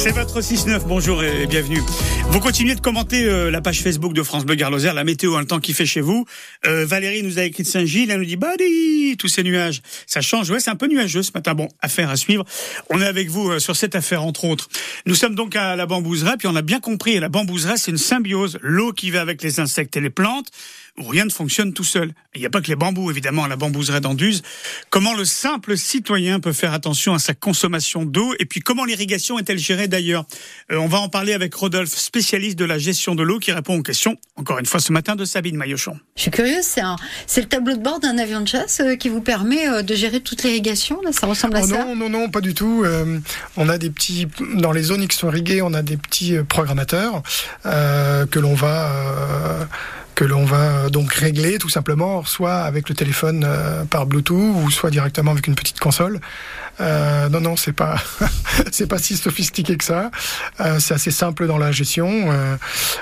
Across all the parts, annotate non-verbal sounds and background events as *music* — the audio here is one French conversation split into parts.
C'est votre 6-9, bonjour et bienvenue. Vous continuez de commenter euh, la page Facebook de France Bleu la météo, hein, le temps qui fait chez vous. Euh, Valérie nous a écrit de Saint-Gilles, elle nous dit, bah tous ces nuages, ça change. Ouais, c'est un peu nuageux ce matin. Bon, affaire à suivre. On est avec vous euh, sur cette affaire, entre autres. Nous sommes donc à la bambouseraie, puis on a bien compris, la bambouseraie, c'est une symbiose. L'eau qui va avec les insectes et les plantes rien ne fonctionne tout seul. Il n'y a pas que les bambous, évidemment, à la bambouserie d'Anduze. Comment le simple citoyen peut faire attention à sa consommation d'eau? Et puis comment l'irrigation est-elle gérée d'ailleurs? Euh, On va en parler avec Rodolphe, spécialiste de la gestion de l'eau, qui répond aux questions, encore une fois ce matin, de Sabine Maillochon. Je suis curieuse, c'est, c'est le tableau de bord d'un avion de chasse euh, qui vous permet euh, de gérer toute l'irrigation là Ça ressemble à oh ça Non, non, non, pas du tout. on a des petits, dans les zones qui sont irriguées, on a des petits programmateurs que l'on va que l'on va donc régler tout simplement, soit avec le téléphone euh, par Bluetooth ou soit directement avec une petite console. Euh, non, non, c'est pas, *laughs* c'est pas si sophistiqué que ça. Euh, c'est assez simple dans la gestion. Euh,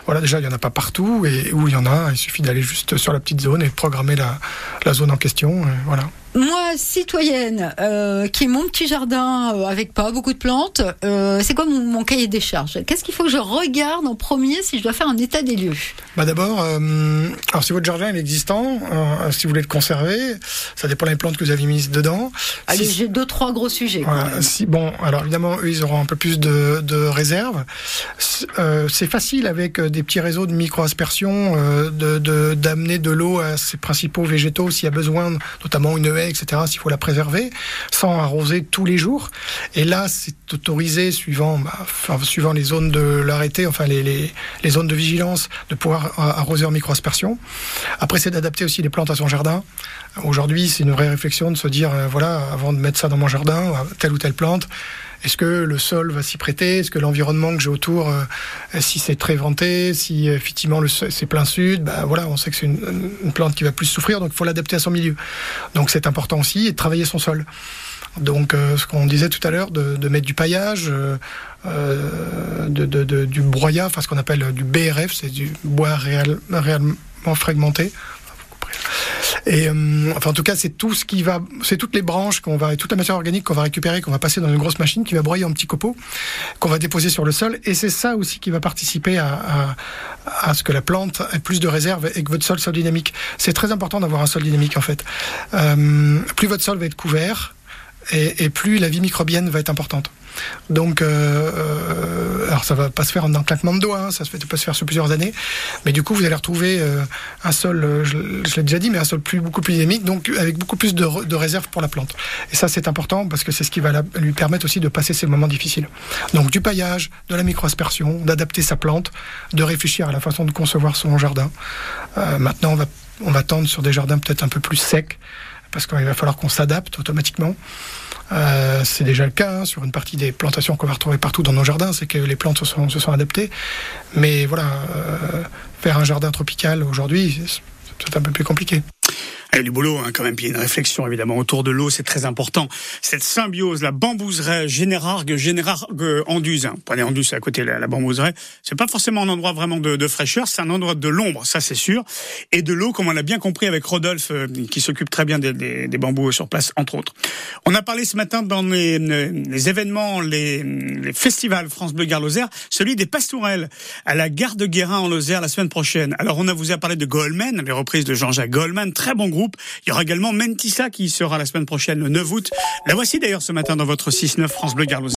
voilà, déjà il y en a pas partout et où il y en a, il suffit d'aller juste sur la petite zone et programmer la, la zone en question. Euh, voilà moi, citoyenne, euh, qui ai mon petit jardin euh, avec pas beaucoup de plantes, euh, c'est quoi mon, cahier des charges? Qu'est-ce qu'il faut que je regarde en premier si je dois faire un état des lieux? Bah d'abord, alors si votre jardin est existant, si vous voulez le conserver, ça dépend des plantes que vous avez mises dedans. Allez, j'ai deux trois gros sujets. Voilà, si bon, alors évidemment, eux, ils auront un peu plus de, de réserve. c'est facile avec des petits réseaux de micro-aspersion de d'amener de, l'eau à ses principaux végétaux s'il y a besoin, notamment une haie etc., s'il faut la préserver, sans arroser tous les jours. Et là, c'est autorisé, suivant, bah, suivant les zones de l'arrêté, enfin les, les, zones de vigilance, de pouvoir arroser en micro-aspersion. Après, c'est d'adapter aussi les plantes à son jardin. Aujourd'hui, c'est une vraie réflexion de se dire, euh, voilà, avant de mettre ça dans mon jardin, telle ou telle plante, est-ce que le sol va s'y prêter? Est-ce que l'environnement que j'ai autour, euh, si c'est très venté, si effectivement c'est plein sud, bah voilà, on sait que c'est une, plante qui va plus souffrir, donc il faut l'adapter à son milieu. Donc c'est important aussi et de travailler son sol. Donc euh, ce qu'on disait tout à l'heure, de, mettre du paillage, euh, euh du broyat, enfin ce qu'on appelle du BRF, c'est du bois réel, réellement fragmenté. Et euh, enfin, en tout cas, c'est tout ce qui va, c'est toutes les branches qu'on va, toute la matière organique qu'on va récupérer, qu'on va passer dans une grosse machine qui va broyer en petits copeaux, qu'on va déposer sur le sol. Et c'est ça aussi qui va participer à, à, à, ce que la plante ait plus de réserve et que votre sol soit dynamique. C'est très important d'avoir un sol dynamique en fait. Euh, plus votre sol va être couvert, et, et, plus la vie microbienne va être importante. Donc, euh, euh, alors ça va pas se faire en un claquement de doigts, hein, ça se fait, peut se faire sur plusieurs années, mais du coup vous allez retrouver euh, un sol, euh, je, l'ai déjà dit, mais un sol plus beaucoup plus dynamique, donc avec beaucoup plus de, de réserve pour la plante. Et ça c'est important parce que c'est ce qui va lui permettre aussi de passer ces moments difficiles. Donc du paillage, de la microaspersion, d'adapter sa plante, de réfléchir à la façon de concevoir son jardin. Euh, maintenant on va on va tendre sur des jardins peut-être un peu plus secs parce qu'il va falloir qu'on s'adapte automatiquement. Euh, c'est déjà le cas hein, sur une partie des plantations qu'on va retrouver partout dans nos jardins, c'est que les plantes se sont, adaptées. Mais voilà, euh, faire un jardin tropical aujourd'hui, c'est un peu plus compliqué. Il y a du boulot hein, quand même, puis il y a une réflexion évidemment autour de l'eau, c'est très important. Cette symbiose, la bambouseraie, Générargue, Générargue, Anduze, hein. prenez Anduze à côté la, la bambouseraie, c'est pas forcément un endroit vraiment de, fraîcheur, c'est un endroit de l'ombre, ça c'est sûr, et de l'eau, comme on l'a bien compris avec Rodolphe, euh, qui s'occupe très bien des, des, bambous sur place, entre autres. On a parlé ce matin dans les, événements, les, les, festivals France Bleu Gare Lozère, celui des pastourelles à la gare de Guérin en Lozère la semaine prochaine. Alors on a vous a parlé de Goldman, les reprises de Jean-Jacques Goldman, très bon groupe. Il y aura également Mentissa qui sera la semaine prochaine, le 9 août. La voici d'ailleurs ce matin dans votre 6-9 France Bleu Garlouse.